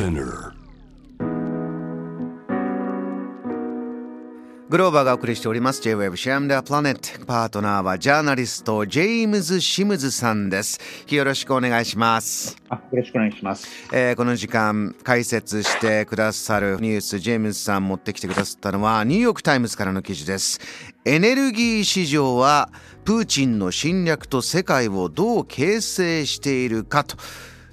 SPINEAR. グローバーがお送りしております。J-Web シャムダープラネットパートナーはジャーナリストジェームズ・シムズさんです。よろしくお願いします。あよろしくお願いします。えーこの時間解説してくださるニュースジェームズさん持ってきてくださったのはニューヨーク・タイムズからの記事です。エネルギー市場はプーチンの侵略と世界をどう形成しているかと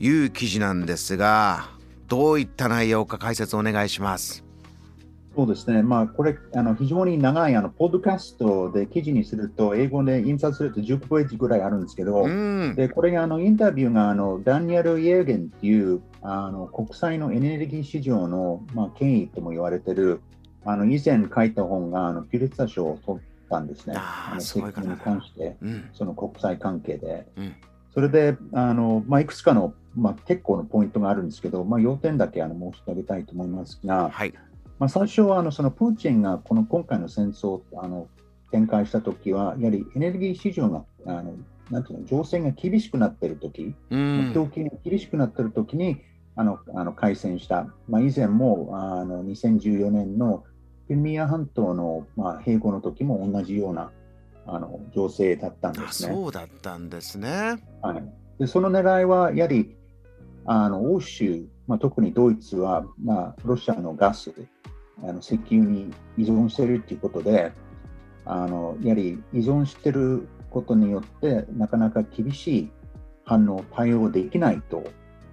いう記事なんですがどういった内容か解説お願いします。そうですね、まあ、これ、あの非常に長いあのポッドキャストで記事にすると、英語で印刷すると10ページぐらいあるんですけど、うん。でこれがあのインタビューがあのダニエル・イエーゲンっていうあの国際のエネルギー市場の、まあ、権威とも言われてる、あの以前書いた本があのピュリッツァー賞を取ったんですね、あーの石油に関して、うん。その国際関係で。うんそれで、あのまあ、いくつかの、まあ、結構のポイントがあるんですけど、まあ、要点だけあの申し上げたいと思いますが、はい。まあ、最初はあのそのプーチンがこの今回の戦争をあの展開したときは、やはりエネルギー市場があのなんていうの情勢が厳しくなっているとき、うん。供給が厳しくなっているときにあのあの開戦した、まあ、以前もあの2014年のクリミア半島の、まあ、併合の時も同じようなあの情勢だったんであすね。そうだったんですねはい、でその狙いはやはりあの欧州、まあ、特にドイツは、まあ、ロシアのガス、あの石油に依存しているということで、あのやはり依存していることによって、なかなか厳しい反応、対応できないと、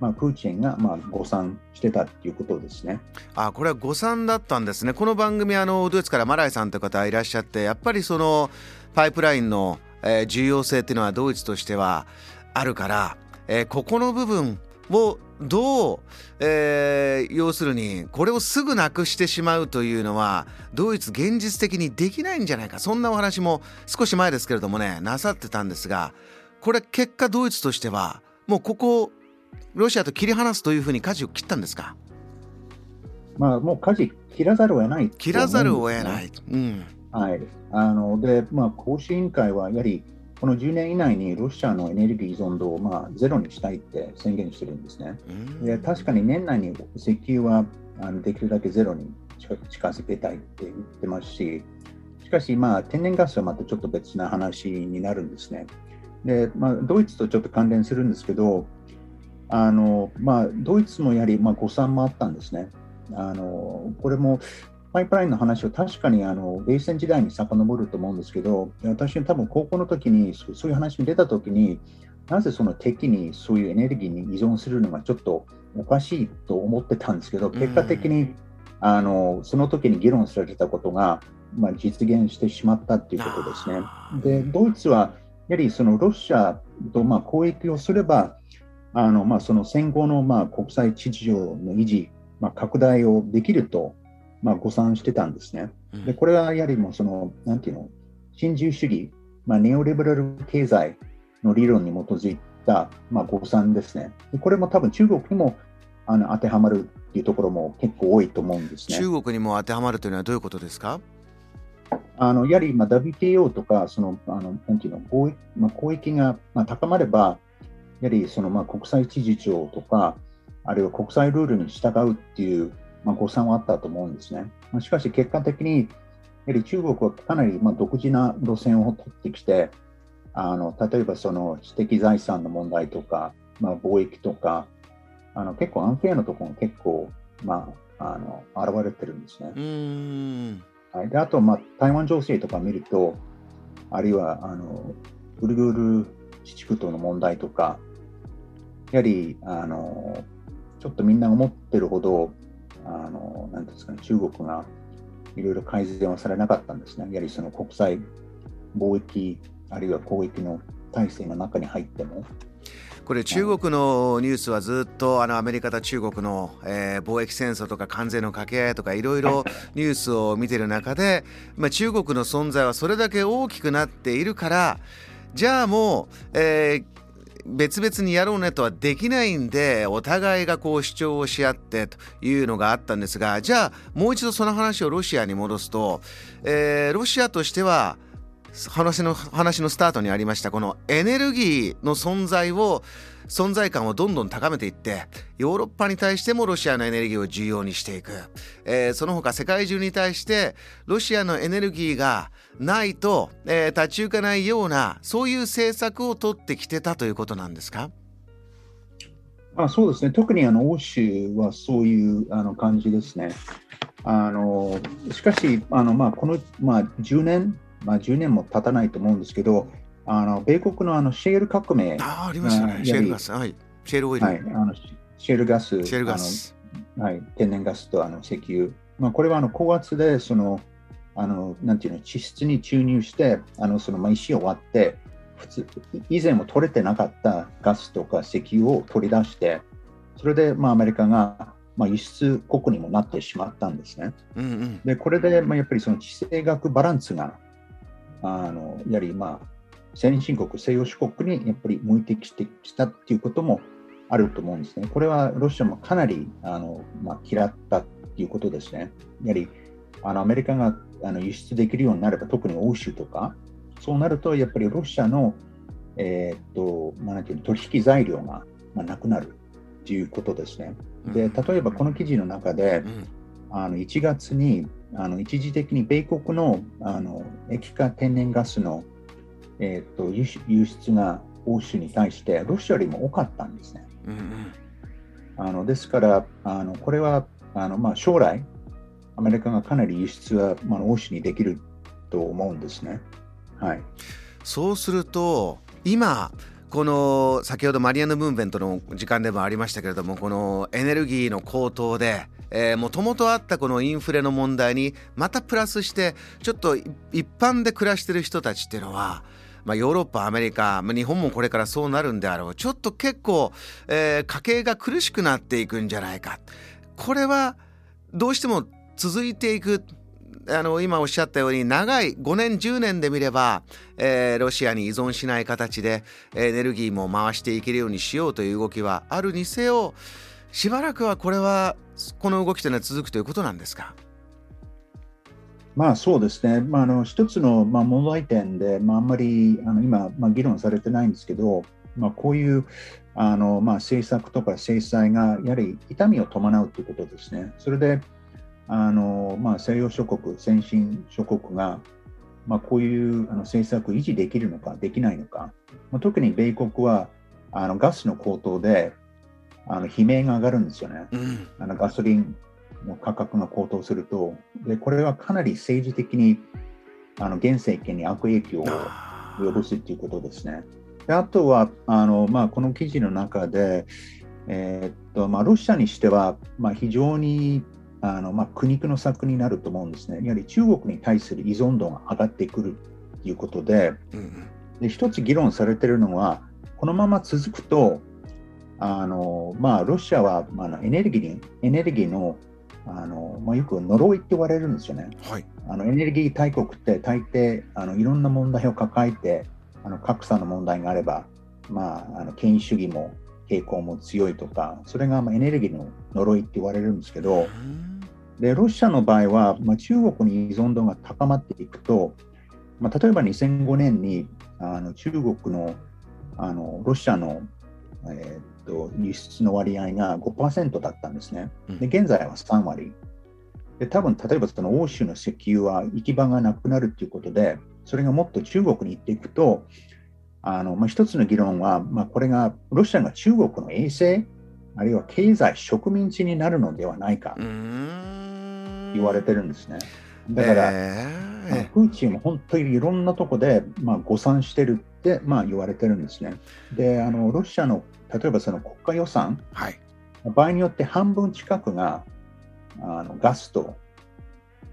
まあ、プーチンが、まあ、誤算してたということですね。あこれは誤算だったんですねこの番組あのドイツからマライさんという方いらっしゃってやっぱりそのパイプラインの、え重要性っていうのはドイツとしてはあるから、えーここの部分をどう、えー要するにこれをすぐなくしてしまうというのはドイツ現実的にできないんじゃないかそんなお話も少し前ですけれどもねなさってたんですがこれ結果ドイツとしてはもうここロシアと切り離すというふうに舵を切ったんですか？まあ、もう舵切らざるを得ないね、切らざるを得ない。うん。はい、あので、まあ、公式委員会はやはりこの10年以内にロシアのエネルギー依存度を、まあ、ゼロにしたいって宣言してるんですね。うんで確かに年内に石油はあのできるだけゼロに近近づけたいって言ってますし、しかし、まあ、天然ガスはまたちょっと別な話になるんですね。で、まあ、ドイツとちょっと関連するんですけど、あのまあ、ドイツもやはり、まあ、誤算もあったんですね。あのこれもパイプラインの話を確かにあの冷戦時代に遡ると思うんですけど、私は多分高校の時にそそういう話に出た時に、なぜその敵にそういうエネルギーに依存するのがちょっとおかしいと思ってたんですけど、結果的に、あのその時に議論されてたことが、まあ、実現してしまったということですね。で、ドイツはやはりそのロシアとまあ交易をすれば、あのまあ、その戦後のまあ国際秩序の維持、まあ、拡大をできると、まあ、誤算してたんですね。うんで、これはやはりもうその、なんていうの、新自由主義、まあ、ネオリベラル経済の理論に基づいた、まあ、誤算ですね。でこれも多分中国にもあの当てはまるっていうところも結構多いと思うんですね。中国にも当てはまるというのはどういうことですか？あのやはり、まあ、WTO とか、その、あのなんていうの、貿易まあ、交易が、まあ、高まれば、やはりその、まあ、国際秩序とか、あるいは国際ルールに従うっていう、まあ、誤算はあったと思うんですね。まあ、しかし、結果的に、やはり中国はかなり、まあ、独自な路線を取ってきて、あの例えばその知的財産の問題とか、まあ、貿易とか、あの結構アンフェアなところが結構、まあ、あの現れてるんですね。うーん。はい、であと、まあ、台湾情勢とか見ると、あるいはあのウルグール自治区との問題とか、やはりあのちょっとみんな思ってるほど、あのなんですかね、中国がいろいろ改善はされなかったんですね。やはりその国際貿易、あるいは交易の体制の中に入っても。これ中国のニュースはずっとあのアメリカと中国の、えー貿易戦争とか関税の掛け合いとかいろいろ ニュースを見てる中で、まあ、中国の存在はそれだけ大きくなっているからじゃあもう、えー別々にやろうねとはできないんでお互いがこう主張をし合ってというのがあったんですがじゃあもう一度その話をロシアに戻すと、えーロシアとしては話の話のスタートにありましたこのエネルギーの存在を存在感をどんどん高めていってヨーロッパに対してもロシアのエネルギーを重要にしていく、えー、その他世界中に対してロシアのエネルギーがないと、えー、立ち行かないようなそういう政策を取ってきてたということなんですか？あそうですね。特にあの欧州はそういうあの感じですね。あのしかしあの、まあ、この、まあ、10年、まあ、10年も経たないと思うんですけど、あの米国のあのシェール革命あありましたね、シェールガス、はい、シェールオイル、はい、あのシェールガス、シェールガス。はい、天然ガスとあの石油、まあ、これはあの高圧でそのあのなんていうの地質に注入してあのその、まあ、石を割って普通以前も取れてなかったガスとか石油を取り出してそれで、まあ、アメリカがまあ、輸出国にもなってしまったんですね。うんうん、でこれで、まあ、やっぱりその地政学バランスがあのやはりまあ先進国、西洋諸国にやっぱり向いてきてきたっていうこともあると思うんですね。これはロシアもかなりあの、まあ、嫌ったっていうことですね。やはりあのアメリカがあの輸出できるようになれば、特に欧州とか、そうなるとやっぱりロシアの、えー、っとまあ、なんていう取引材料が、まあ、なくなるということですね。で例えばこの記事の中で、あの1月にあの一時的に米国のあの液化天然ガスのえーと、輸出が欧州に対してロシアよりも多かったんですね。うんうん、あのですからあのこれはあの、まあ、将来アメリカがかなり輸出は、まあ、欧州にできると思うんですね。はい、そうすると今この先ほどマリアノ・ムーンベントの時間でもありましたけれどもこのエネルギーの高騰でもともとあったこのインフレの問題にまたプラスしてちょっと一般で暮らしてる人たちっていうのはまあ、ヨーロッパアメリカ、日本もこれからそうなるんであろう。ちょっと結構、えー、家計が苦しくなっていくんじゃないか。これはどうしても続いていくあの今おっしゃったように長い5年10年で見れば、えー、ロシアに依存しない形でエネルギーも回していけるようにしようという動きはあるにせよしばらくはこれはこの動きというのは続くということなんですか？まあそうですね、まあ、あの一つのまあ問題点で、まあ、あんまりあの今、まあ、議論されてないんですけど、まあ、こういうあの、まあ、政策とか制裁がやはり痛みを伴うということですね。それであの、まあ、西洋諸国、先進諸国が、まあ、こういうあの政策を維持できるのか、できないのか、まあ、特に米国はあのガスの高騰であの悲鳴が上がるんですよね。うん、あのガソリンの価格が高騰すると、でこれはかなり政治的にあの現政権に悪影響を及ぼすということですね。であとはあの、まあ、この記事の中で、えー、っとまあ、ロシアにしては、まあ、非常にあの、まあ、苦肉の策になると思うんですね。やはり中国に対する依存度が上がってくるということで、で一つ議論されているのは、このまま続くと、あのまあ、ロシアは、まあ、エネルギーエネルギーのあのまあ、よく呪いって言われるんですよね。はい、あのエネルギー大国って大抵あのいろんな問題を抱えてあの格差の問題があれば、まあ、あの権威主義も傾向も強いとかそれがまあエネルギーの呪いって言われるんですけどでロシアの場合は、まあ、中国に依存度が高まっていくと、まあ、例えば2005年にあの中国のあのロシアの、えーと輸出の割合が5%だったんですね。で現在は3割。で多分例えばその欧州の石油は行き場がなくなるということで、それがもっと中国に行っていくと、あのまあ、一つの議論は、まあ、これがロシアが中国の衛星、あるいは経済植民地になるのではないか言われてるんですね。だから、えー、プーチンも本当にいろんなとこで、まあ、誤算してるって、まあ、言われてるんですね。であのロシアの例えばその国家予算、はい、場合によって半分近くがあのガスと,、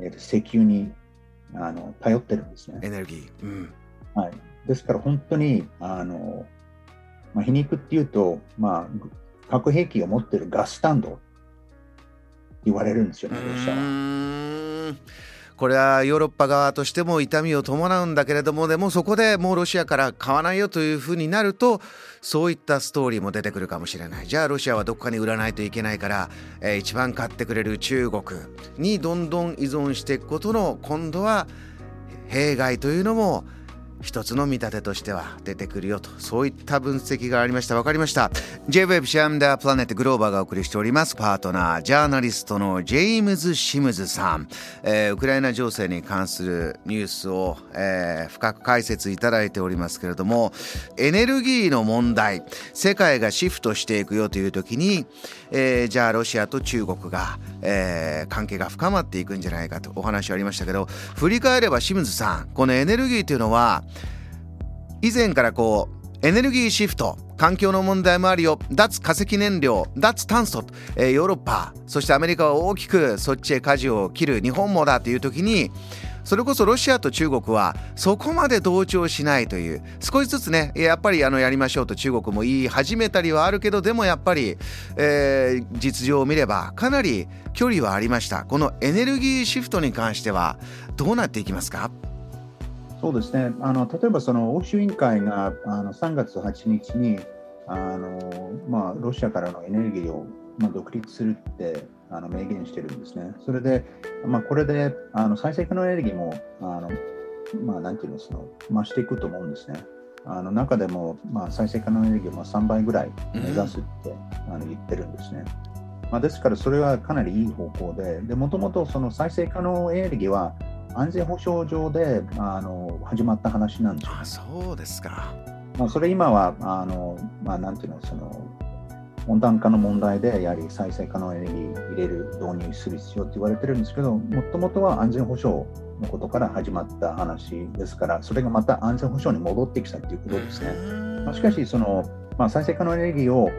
えー、と石油にあの頼ってるんですね。エネルギー。うん、はい、ですから本当にあの、まあ、皮肉っていうと、まあ、核兵器を持ってるガスタンドって言われるんですよね、ロシアは。これはヨーロッパ側としても痛みを伴うんだけれどもでもそこでもうロシアから買わないよというふうになるとそういったストーリーも出てくるかもしれない。じゃあロシアはどこかに売らないといけないから、えー、一番買ってくれる中国にどんどん依存していくことの今度は弊害というのも一つの見立てとしては出てくるよとそういった分析がありました。分かりました。J-Web シャムダープラネットグローバーがお送りしております。パートナージャーナリストのジェームズ・シムズさん、えー、ウクライナ情勢に関するニュースを、えー、深く解説いただいておりますけれどもエネルギーの問題世界がシフトしていくよという時に、えー、じゃあロシアと中国が、えー、関係が深まっていくんじゃないかとお話ありましたけど振り返れば清水さんこのエネルギーというのは以前からこうエネルギーシフト環境の問題もあるよ脱化石燃料脱炭素、えー、ヨーロッパそしてアメリカは大きくそっちへ舵を切る日本もだという時にそれこそロシアと中国はそこまで同調しないという少しずつねやっぱりあのやりましょうと中国も言い始めたりはあるけどでもやっぱり、えー、実情を見ればかなり距離はありましたこのエネルギーシフトに関してはどうなっていきますか？そうですねあの例えばその欧州委員会があの3月8日にあの、まあ、ロシアからのエネルギーを、まあ、独立するってあの明言してるんですね。それで、まあ、これであの再生可能エネルギーもあの、まあ、なんていうのその増していくと思うんですね。あの中でも、まあ、再生可能エネルギーを3倍ぐらい目指すって、うん、あの言ってるんですね。まあ、ですからそれはかなりいい方向で、もともとその再生可能エネルギーは安全保障上であの始まった話なんですあそうですか。まあ、それ今はあの、まあ、なんていうのその温暖化の問題でやはり再生可能エネルギー入れる導入する必要って言われてるんですけどもともとは安全保障のことから始まった話ですからそれがまた安全保障に戻ってきたということですね。まあ、しかしその、まあ、再生可能エネルギーを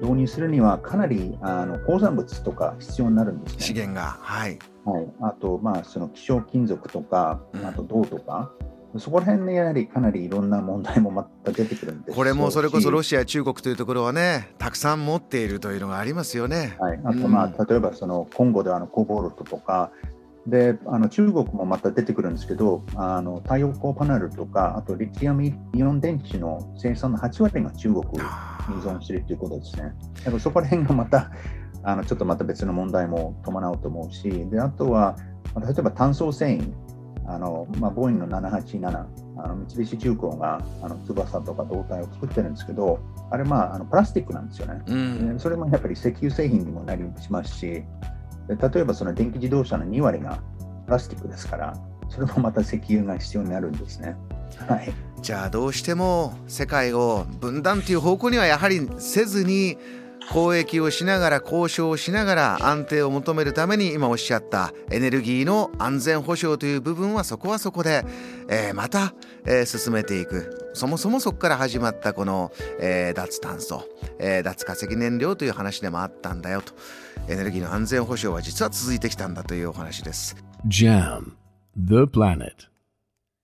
導入するにはかなりあの鉱産物とか必要になるんですね。資源が、はい、はい、あと、まあ、その希少金属とか、あと銅とか、うん、そこら辺でやはりかなりいろんな問題もまた出てくるんですこれもそれこそロシア、中国というところはね、たくさん持っているというのがありますよね。はい、あと、まあ、うん、例えばそのコンゴではあのコボルトとか、であの中国もまた出てくるんですけどあの太陽光パネルとかあとリチウムイオン電池の生産の8割が中国に依存しているということですね。だからそこら辺がまたあのちょっとまた別の問題も伴うと思うしであとは例えば単層繊維あの、まあ、ボーイングの787あの三菱重工があの翼とか胴体を作ってるんですけどあれまああのプラスチックなんですよね、うん、それもやっぱり石油製品にもなりしますしで例えばその電気自動車の2割がプラスチックですからそれもまた石油が必要になるんですね。はい、じゃあどうしても世界を分断という方向にはやはりせずに交易をしながら交渉をしながら安定を求めるために今おっしゃったエネルギーの安全保障という部分はそこはそこで、えー、また、えー、進めていく。そもそもそこから始まったこの、えー、脱炭素、え脱化石燃料という話でもあったんだよと。エネルギーの安全保障は実は続いてきたんだというお話です。JAM The Planet.